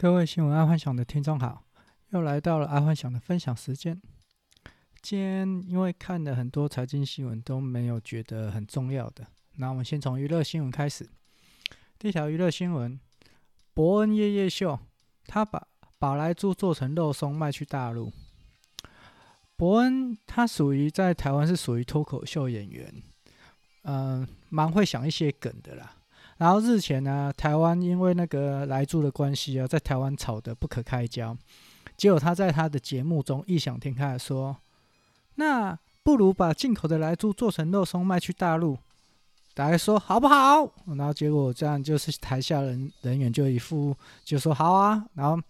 各位新闻爱幻想的听众好，又来到了爱幻想的分享时间。今天因为看了很多财经新闻，都没有觉得很重要的，那我们先从娱乐新闻开始。第一条娱乐新闻：伯恩夜夜秀，他把宝莱猪做成肉松卖去大陆。伯恩他属于在台湾是属于脱口秀演员，嗯、蛮会想一些梗的啦。然后日前呢、台湾因为那个莱猪的关系啊，在台湾吵得不可开交。结果他在他的节目中异想天开的说：“那不如把进口的莱猪做成肉松卖去大陆。”大家说好不好？然后结果这样就是台下人人员就一副就说好啊。然后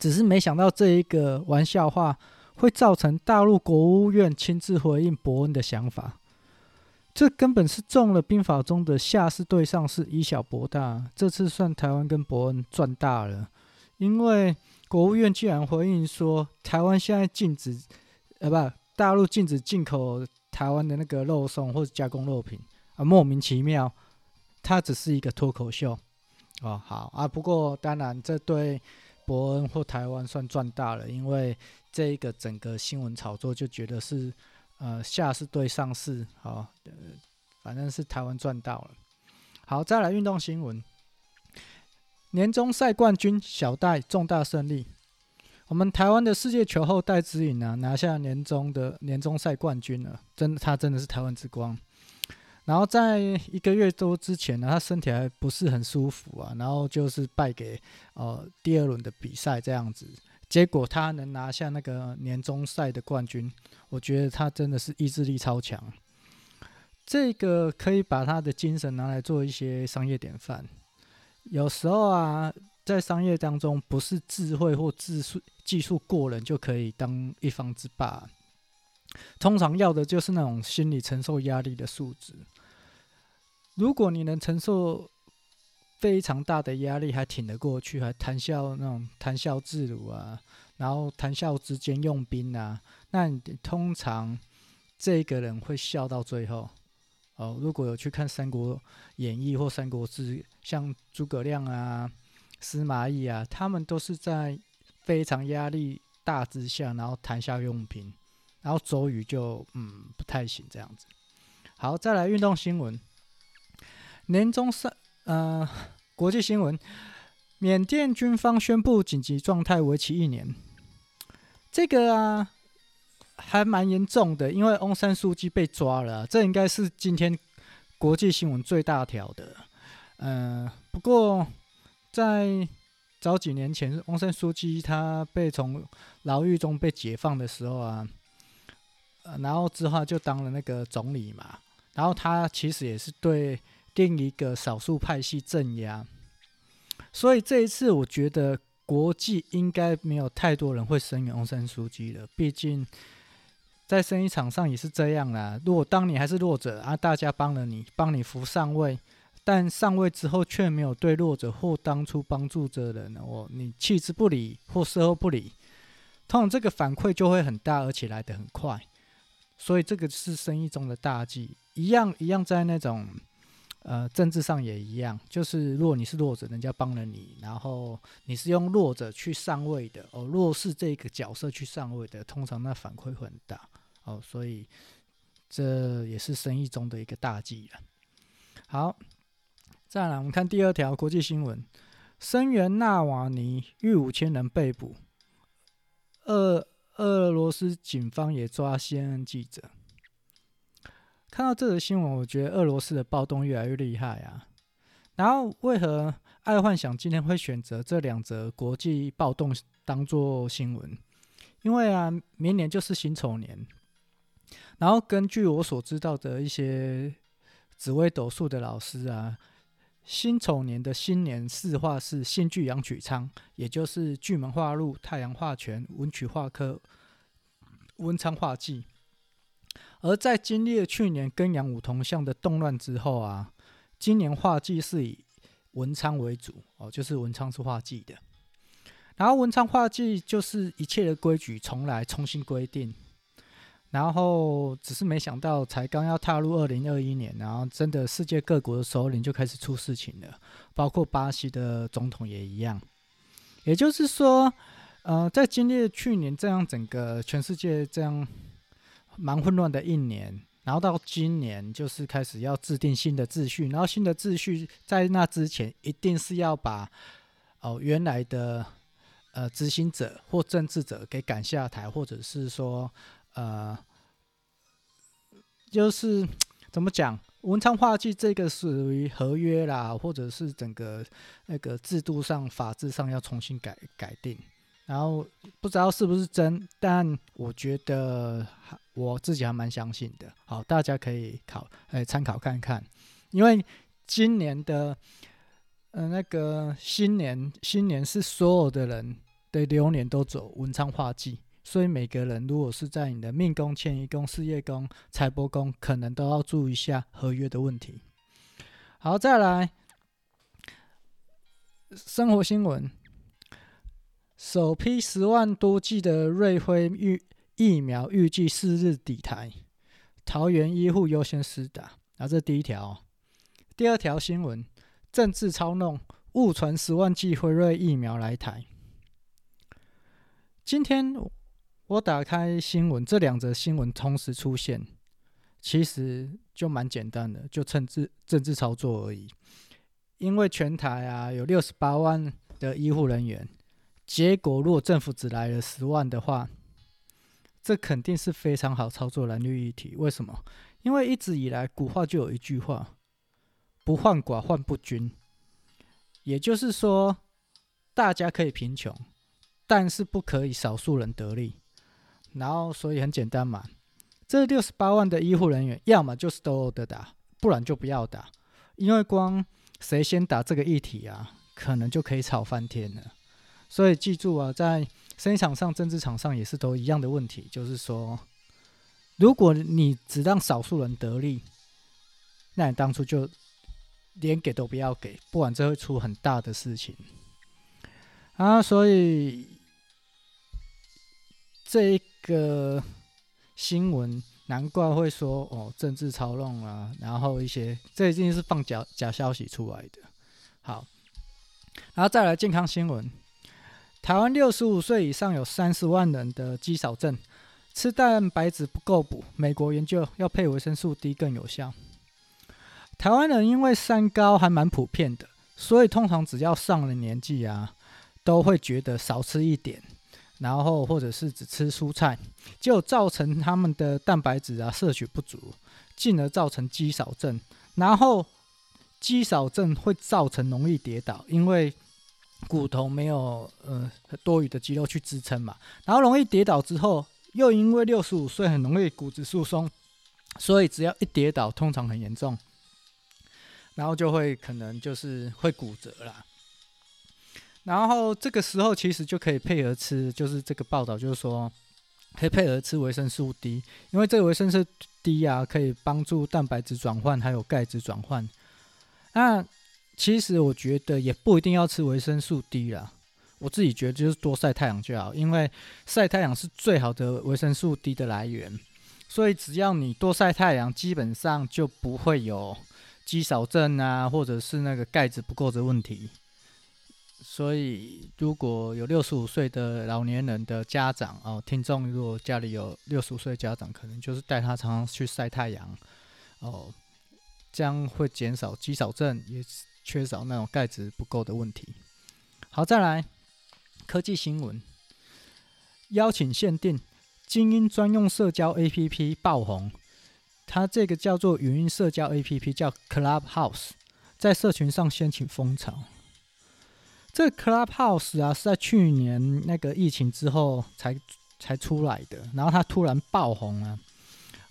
只是没想到这一个玩笑话会造成大陆国务院亲自回应伯恩的想法。这根本是中了兵法中的下士对上士，以小博大。这次算台湾跟伯恩赚大了，因为国务院竟然回应说，台湾现在禁止，呃，不，大陆禁止进口台湾的那个肉松或者加工肉品啊，莫名其妙，它只是一个脱口秀哦。好啊，不过当然这对伯恩或台湾算赚大了，因为这一个整个新闻炒作就觉得是。呃，下是对上市，好，反正是台湾赚到了。好，再来运动新闻。年终赛冠军小戴重大胜利，我们台湾的世界球后戴资颖啊，拿下年终的年终赛冠军了，真他真的是台湾之光。然后在一个月多之前呢，他身体还不是很舒服啊，然后就是败给呃第二轮的比赛这样子。结果他能拿下那个年终赛的冠军，我觉得他真的是意志力超强。这个可以把他的精神拿来做一些商业典范。有时候啊，在商业当中，不是智慧或技术技术过人就可以当一方之霸。通常要的就是那种心理承受压力的素质。如果你能承受。非常大的压力还挺得过去，还谈笑那种谈笑自如啊，然后谈笑之间用兵啊，那你通常这个人会笑到最后哦。如果有去看《三国演义》或《三国志》，像诸葛亮啊、司马懿啊，他们都是在非常压力大之下，然后谈笑用兵，然后周瑜就嗯不太行这样子。好，再来运动新闻，年终赛。呃，国际新闻，缅甸军方宣布紧急状态，为期一年。这个啊，还蛮严重的，因为翁山书记被抓了，这应该是今天国际新闻最大条的。呃，不过在早几年前，翁山书记他被从牢狱中被解放的时候啊，然后之后就当了那个总理嘛，然后他其实也是对。另一个少数派系镇压，所以这一次我觉得国际应该没有太多人会声援翁山书记了。毕竟在生意场上也是这样啦。如果当你还是弱者啊，大家帮了你，帮你扶上位，但上位之后却没有对弱者或当初帮助者的人，哦，你弃之不理或事后不理，通常这个反馈就会很大，而且来得很快。所以这个是生意中的大忌，一样一样在那种。呃，政治上也一样，就是如果你是弱者，人家帮了你，然后你是用弱者去上位的，哦，弱势这个角色去上位的，通常那反馈会很大，哦，所以这也是生意中的一个大忌了。好，再来我们看第二条国际新闻：声援纳瓦尼逾五千人被捕，俄俄罗斯警方也抓 CNN 记者。看到这则新闻，我觉得俄罗斯的暴动越来越厉害啊。然后，为何爱幻想今天会选择这两则国际暴动当做新闻？因为啊，明年就是辛丑年。然后，根据我所知道的一些紫微斗数的老师啊，辛丑年的新年四化是辛巨阳曲仓，也就是巨门化禄、太阳化权、文曲化科、文昌化忌。而在经历了去年跟杨武同相的动乱之后啊，今年画技是以文昌为主哦，就是文昌是画技的。然后文昌画技就是一切的规矩重来，重新规定。然后只是没想到，才刚要踏入二零二一年，然后真的世界各国的首领就开始出事情了，包括巴西的总统也一样。也就是说，呃，在经历了去年这样整个全世界这样蛮混乱的一年，然后到今年就是开始要制定新的秩序，然后新的秩序在那之前一定是要把哦原来的呃执行者或政治者给赶下台，或者是说呃就是怎么讲？文昌画技这个属于合约啦，或者是整个那个制度上、法制上要重新改改定，然后不知道是不是真，但我觉得我自己还蛮相信的。好，大家可以考诶参考看看，因为今年的呃那个新年，新年是所有的人的流年都走文昌化忌。所以每个人如果是在你的命宫、迁移宫、事业宫、财帛宫，可能都要注意一下合约的问题。好，再来生活新闻：首批十万多剂的瑞辉疫疫苗预计四日抵台，桃园医护优先施打。啊，这第一条。第二条新闻：政治操弄，误传十万剂辉瑞疫苗来台。今天。我打开新闻，这两则新闻同时出现，其实就蛮简单的，就政治政治操作而已。因为全台啊有六十八万的医护人员，结果如果政府只来了十万的话，这肯定是非常好操作蓝绿议题。为什么？因为一直以来古话就有一句话：不患寡，患不均。也就是说，大家可以贫穷，但是不可以少数人得利。然后，所以很简单嘛，这六十八万的医护人员，要么就是都得打，不然就不要打，因为光谁先打这个议题啊，可能就可以吵翻天了。所以记住啊，在生意场上、政治场上也是都一样的问题，就是说，如果你只让少数人得利，那你当初就连给都不要给，不然这会出很大的事情啊。所以这一。个新闻难怪会说哦，政治操弄啊，然后一些这一定是放假假消息出来的。好，然后再来健康新闻，台湾六十五岁以上有三十万人的肌少症，吃蛋白质不够补，美国研究要配维生素 D 更有效。台湾人因为三高还蛮普遍的，所以通常只要上了年纪啊，都会觉得少吃一点。然后或者是只吃蔬菜，就造成他们的蛋白质啊摄取不足，进而造成肌少症。然后肌少症会造成容易跌倒，因为骨头没有呃多余的肌肉去支撑嘛。然后容易跌倒之后，又因为六十五岁很容易骨质疏松，所以只要一跌倒，通常很严重，然后就会可能就是会骨折啦。然后这个时候其实就可以配合吃，就是这个报道就是说，可以配合吃维生素 D，因为这个维生素 D 啊，可以帮助蛋白质转换，还有钙质转换。那其实我觉得也不一定要吃维生素 D 啦，我自己觉得就是多晒太阳就好，因为晒太阳是最好的维生素 D 的来源。所以只要你多晒太阳，基本上就不会有肌少症啊，或者是那个钙质不够的问题。所以，如果有六十五岁的老年人的家长哦，听众如果家里有六十五岁的家长，可能就是带他常常去晒太阳哦，这样会减少肌少症，也缺少那种钙质不够的问题。好，再来科技新闻，邀请限定精英专用社交 APP 爆红，它这个叫做语音社交 APP 叫 Clubhouse，在社群上掀起风潮。这 Clubhouse 啊，是在去年那个疫情之后才才出来的，然后它突然爆红了，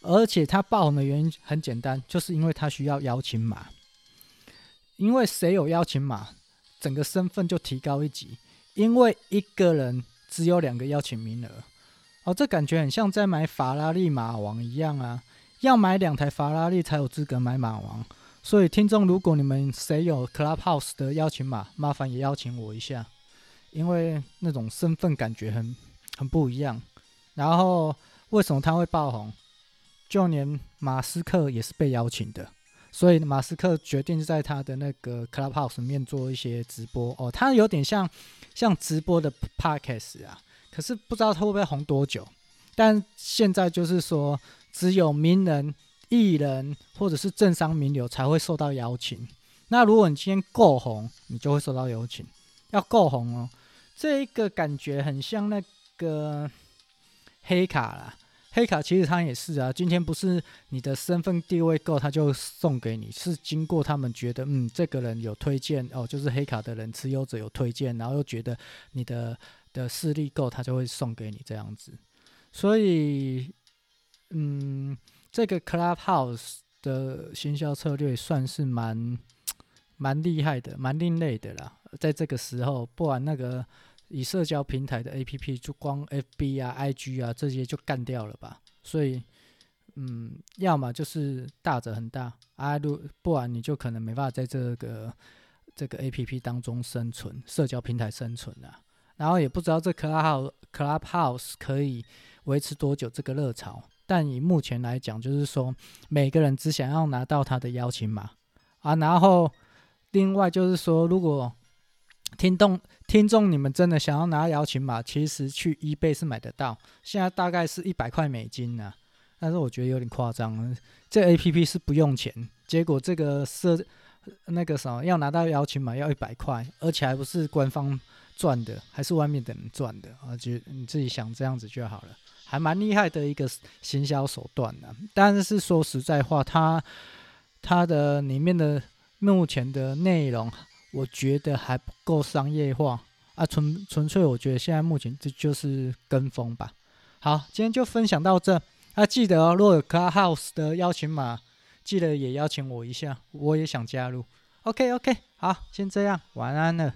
而且它爆红的原因很简单，就是因为它需要邀请码，因为谁有邀请码，整个身份就提高一级，因为一个人只有两个邀请名额，哦，这感觉很像在买法拉利马王一样啊，要买两台法拉利才有资格买马王。所以，听众，如果你们谁有 Clubhouse 的邀请码，麻烦也邀请我一下，因为那种身份感觉很很不一样。然后，为什么他会爆红？就连马斯克也是被邀请的，所以马斯克决定在他的那个 Clubhouse 里面做一些直播哦，他有点像像直播的 Podcast 啊，可是不知道他会不会红多久。但现在就是说，只有名人、艺人或者是政商名流才会受到邀请。那如果你今天够红，你就会受到邀请。要够红哦，这一个感觉很像那个黑卡啦。黑卡其实他也是啊，今天不是你的身份地位够，他就送给你，是经过他们觉得，嗯，这个人有推荐哦，就是黑卡的人持有者有推荐，然后又觉得你的的势力够，他就会送给你这样子。所以，嗯，这个 Clubhouse 的行销策略算是蛮蛮厉害的，蛮另类的啦。在这个时候，不然那个。以社交平台的 APP，就光 FB 啊、IG 啊这些就干掉了吧。所以，嗯，要么就是大者很大啊，如不然你就可能没办法在这个这个 APP 当中生存，社交平台生存啊。然后也不知道这 Clubhouse Clubhouse 可以维持多久这个热潮。但以目前来讲，就是说每个人只想要拿到他的邀请码啊。然后另外就是说，如果听众，听众，你们真的想要拿邀请码，其实去 eBay 是买得到，现在大概是一百块美金呢、但是我觉得有点夸张，这 APP 是不用钱，结果这个设那个什么要拿到邀请码要一百块，而且还不是官方赚的，还是外面的人赚的啊！就你自己想这样子就好了，还蛮厉害的一个行销手段呢、但是说实在话，它它的里面的目前的内容。我觉得还不够商业化啊，纯纯粹我觉得现在目前这就是跟风吧。好，今天就分享到这。啊，记得哦，若有 Clubhouse 的邀请码，记得也邀请我一下，我也想加入。OK OK，好，先这样，晚安了。